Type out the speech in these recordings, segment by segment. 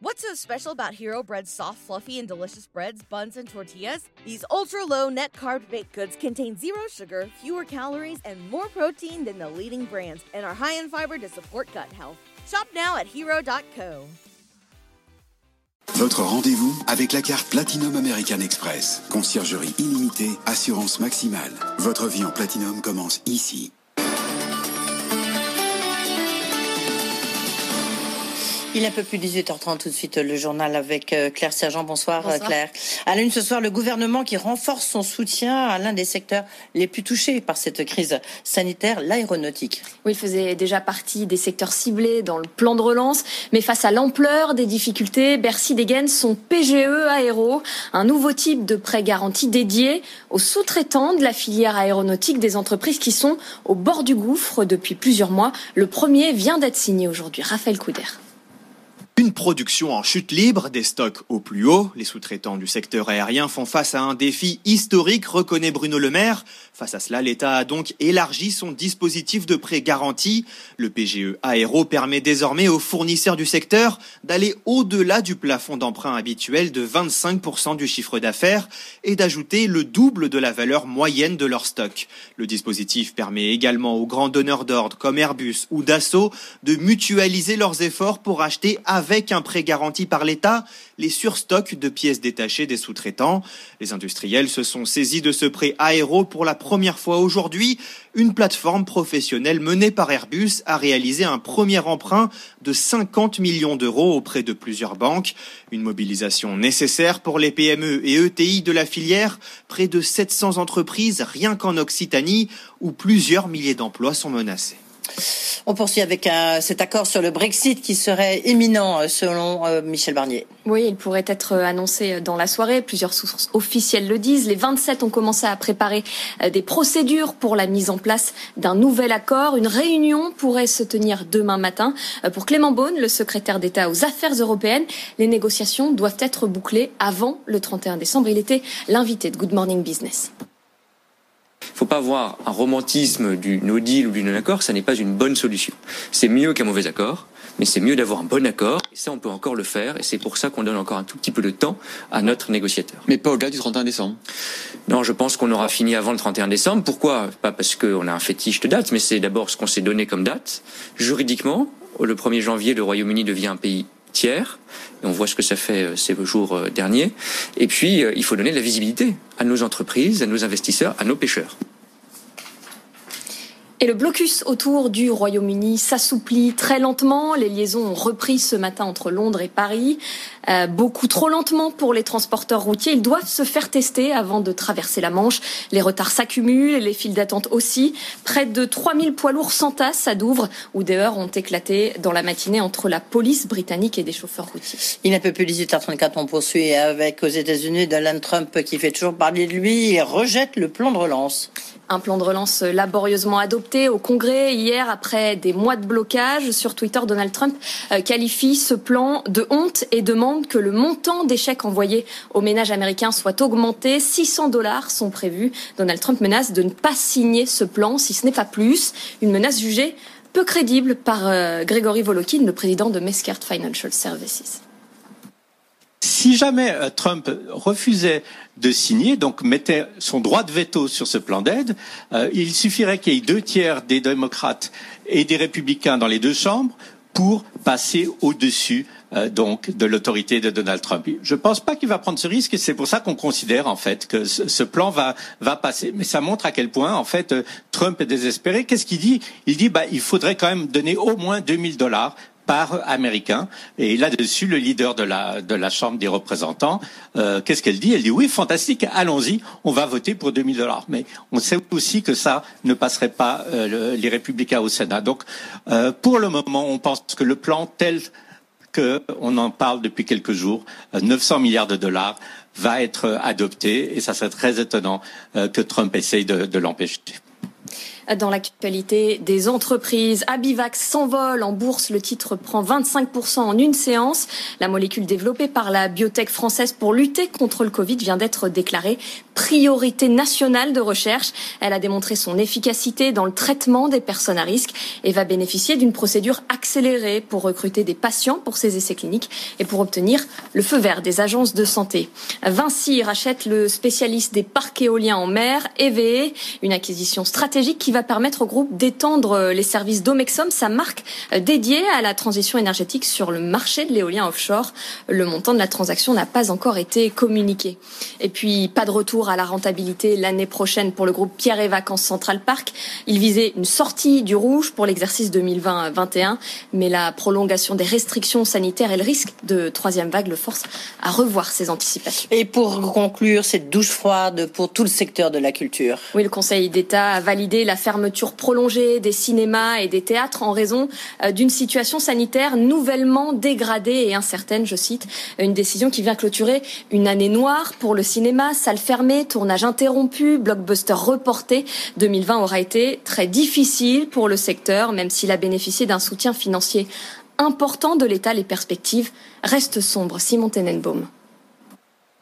What's so special about Hero Bread's soft, fluffy, and delicious breads, buns, and tortillas? These ultra low net carb baked goods contain zero sugar, fewer calories, and more protein than the leading brands, and are high in fiber to support gut health. Shop now at hero.co. Votre rendez-vous avec la carte Platinum American Express. Conciergerie illimitée, assurance maximale. Votre vie en Platinum commence ici. Il est un peu plus 18h30 tout de suite le journal avec euh, Claire Sergent. Bonsoir, euh, Claire. À la une ce soir, le gouvernement qui renforce son soutien à l'un des secteurs les plus touchés par cette crise sanitaire, l'aéronautique. Oui, il faisait déjà partie des secteurs ciblés dans le plan de relance, mais face à l'ampleur des difficultés, Bercy dégaine son PGE Aéro, un nouveau type de prêt garanti dédié aux sous-traitants de la filière aéronautique des entreprises qui sont au bord du gouffre depuis plusieurs mois. Le premier vient d'être signé aujourd'hui. Raphaël Couder. Une production en chute libre, des stocks au plus haut. Les sous-traitants du secteur aérien font face à un défi historique, reconnaît Bruno Le Maire. Face à cela, l'État a donc élargi son dispositif de prêt garanti. Le PGE Aéro permet désormais aux fournisseurs du secteur d'aller au-delà du plafond d'emprunt habituel de 25% du chiffre d'affaires et d'ajouter le double de la valeur moyenne de leur stock. Le dispositif permet également aux grands donneurs d'ordre comme Airbus ou Dassault de mutualiser leurs efforts pour acheter avec un prêt garanti par l'État les surstocks de pièces détachées des sous-traitants. Les industriels se sont saisis de ce prêt aéro pour la première fois aujourd'hui. Une plateforme professionnelle menée par Airbus a réalisé un premier emprunt de 50 millions d'euros auprès de plusieurs banques. Une mobilisation nécessaire pour les PME et ETI de la filière. Près de 700 entreprises rien qu'en Occitanie où plusieurs milliers d'emplois sont menacés. On poursuit avec un, cet accord sur le Brexit qui serait imminent euh, selon euh, Michel Barnier. Oui, il pourrait être annoncé dans la soirée. Plusieurs sources officielles le disent. Les 27 ont commencé à préparer euh, des procédures pour la mise en place d'un nouvel accord. Une réunion pourrait se tenir demain matin. Pour Clément Beaune, le secrétaire d'État aux affaires européennes, les négociations doivent être bouclées avant le 31 décembre. Il était l'invité de Good Morning Business. Il ne faut pas voir un romantisme du no deal ou du non-accord, ça n'est pas une bonne solution. C'est mieux qu'un mauvais accord, mais c'est mieux d'avoir un bon accord, et ça on peut encore le faire, et c'est pour ça qu'on donne encore un tout petit peu de temps à notre négociateur. Mais pas au-delà du 31 décembre Non, je pense qu'on aura fini avant le 31 décembre. Pourquoi? Pas parce qu'on a un fétiche de date, mais c'est d'abord ce qu'on s'est donné comme date. Juridiquement, le 1er janvier, le Royaume-Uni devient un pays tiers. Et on voit ce que ça fait euh, ces jours euh, derniers. Et puis, euh, il faut donner de la visibilité à nos entreprises, à nos investisseurs, à nos pêcheurs. Et le blocus autour du Royaume-Uni s'assouplit très lentement. Les liaisons ont repris ce matin entre Londres et Paris. Euh, beaucoup trop lentement pour les transporteurs routiers. Ils doivent se faire tester avant de traverser la Manche. Les retards s'accumulent et les files d'attente aussi. Près de 3000 poids lourds s'entassent à Douvres où des heures ont éclaté dans la matinée entre la police britannique et des chauffeurs routiers. Il un peu plus 18h34. On poursuit avec aux États-Unis Donald Trump qui fait toujours parler de lui. Il rejette le plan de relance. Un plan de relance laborieusement adopté au Congrès hier après des mois de blocage. Sur Twitter, Donald Trump euh, qualifie ce plan de honte et demande que le montant des chèques envoyés aux ménages américains soit augmenté. 600 dollars sont prévus. Donald Trump menace de ne pas signer ce plan si ce n'est pas plus. Une menace jugée peu crédible par euh, Gregory Volokin, le président de Mescart Financial Services. Si jamais euh, Trump refusait de signer, donc mettait son droit de veto sur ce plan d'aide, euh, il suffirait qu'il y ait deux tiers des démocrates et des républicains dans les deux chambres pour passer au-dessus euh, donc de l'autorité de Donald Trump. Je ne pense pas qu'il va prendre ce risque et c'est pour ça qu'on considère en fait que ce, plan va va passer. Mais ça montre à quel point en fait Trump est désespéré. Qu'est-ce qu'il dit? Il dit bah il faudrait quand même donner au moins 2000 dollars par américain. Et là-dessus, le leader de la, Chambre des représentants, euh, qu'est-ce qu'elle dit? Elle dit oui, fantastique, allons-y, on va voter pour 2000 dollars. Mais on sait aussi que ça ne passerait pas euh, les républicains au Sénat. Donc, euh, pour le moment, on pense que le plan tel qu'on en parle depuis quelques jours, 900 milliards de dollars, va être adopté et ça serait très étonnant que Trump essaye de l'empêcher. Dans l'actualité des entreprises, Abivax s'envole en bourse. Le titre prend 25% en une séance. La molécule développée par la biotech française pour lutter contre le Covid vient d'être déclarée priorité nationale de recherche. Elle a démontré son efficacité dans le traitement des personnes à risque et va bénéficier d'une procédure accélérée pour recruter des patients pour ses essais cliniques et pour obtenir le feu vert des agences de santé. Vinci rachète le spécialiste des parcs éoliens en mer, EVE, une acquisition stratégique qui va permettre au groupe d'étendre les services d'Omexom, sa marque dédiée à la transition énergétique sur le marché de l'éolien offshore. Le montant de la transaction n'a pas encore été communiqué. Et puis, pas de retour à la rentabilité l'année prochaine pour le groupe Pierre et Vacances Central Park. Il visait une sortie du rouge pour l'exercice 2020-21, mais la prolongation des restrictions sanitaires et le risque de troisième vague le force à revoir ses anticipations. Et pour conclure, cette douche froide pour tout le secteur de la culture. Oui, le Conseil d'État a validé la fermeture prolongée des cinémas et des théâtres en raison euh, d'une situation sanitaire nouvellement dégradée et incertaine, je cite, une décision qui vient clôturer une année noire pour le cinéma, salle fermée, tournage interrompu, blockbuster reporté. 2020 aura été très difficile pour le secteur, même s'il a bénéficié d'un soutien financier important de l'État. Les perspectives restent sombres. Simon Tenenbaum.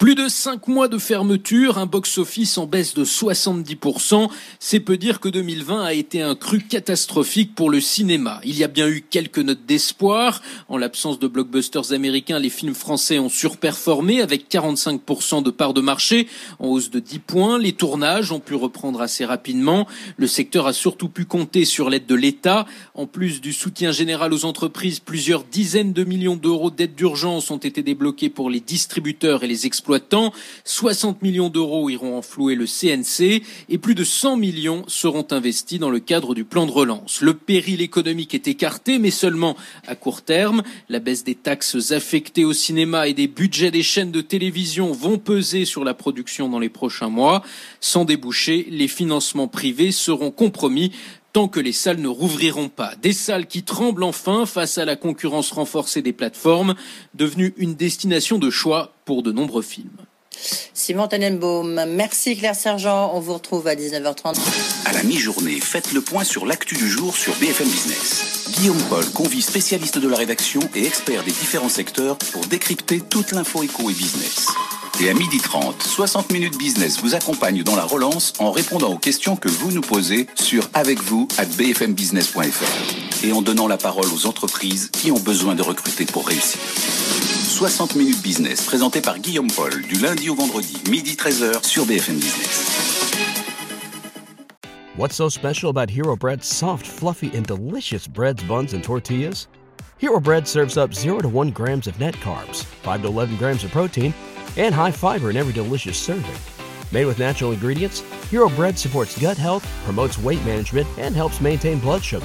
Plus de 5 mois de fermeture, un box-office en baisse de 70%. C'est peu dire que 2020 a été un cru catastrophique pour le cinéma. Il y a bien eu quelques notes d'espoir. En l'absence de blockbusters américains, les films français ont surperformé avec 45% de part de marché, en hausse de 10 points. Les tournages ont pu reprendre assez rapidement. Le secteur a surtout pu compter sur l'aide de l'État. En plus du soutien général aux entreprises, plusieurs dizaines de millions d'euros d'aide d'urgence ont été débloqués pour les distributeurs et les exploitants 60 millions d'euros iront enflouer le CNC et plus de 100 millions seront investis dans le cadre du plan de relance. Le péril économique est écarté, mais seulement à court terme. La baisse des taxes affectées au cinéma et des budgets des chaînes de télévision vont peser sur la production dans les prochains mois. Sans déboucher, les financements privés seront compromis tant que les salles ne rouvriront pas. Des salles qui tremblent enfin face à la concurrence renforcée des plateformes, devenues une destination de choix pour de nombreux films. Simon Tenenbaum, merci Claire Sergent, on vous retrouve à 19h30. À la mi-journée, faites le point sur l'actu du jour sur BFM Business. Guillaume Paul convie spécialistes de la rédaction et experts des différents secteurs pour décrypter toute l'info éco et business. Et à 12h30, 60 minutes business vous accompagne dans la relance en répondant aux questions que vous nous posez sur avec vous à bfmbusiness.fr et en donnant la parole aux entreprises qui ont besoin de recruter pour réussir. 60 minutes business présenté par Guillaume Paul du lundi au vendredi, midi 13h sur BFM Business. What's so special about Hero Bread's soft, fluffy, and delicious breads, buns, and tortillas? Hero Bread serves up 0 to 1 grams of net carbs, 5 to 11 grams of protein, and high fiber in every delicious serving. Made with natural ingredients, Hero Bread supports gut health, promotes weight management, and helps maintain blood sugar.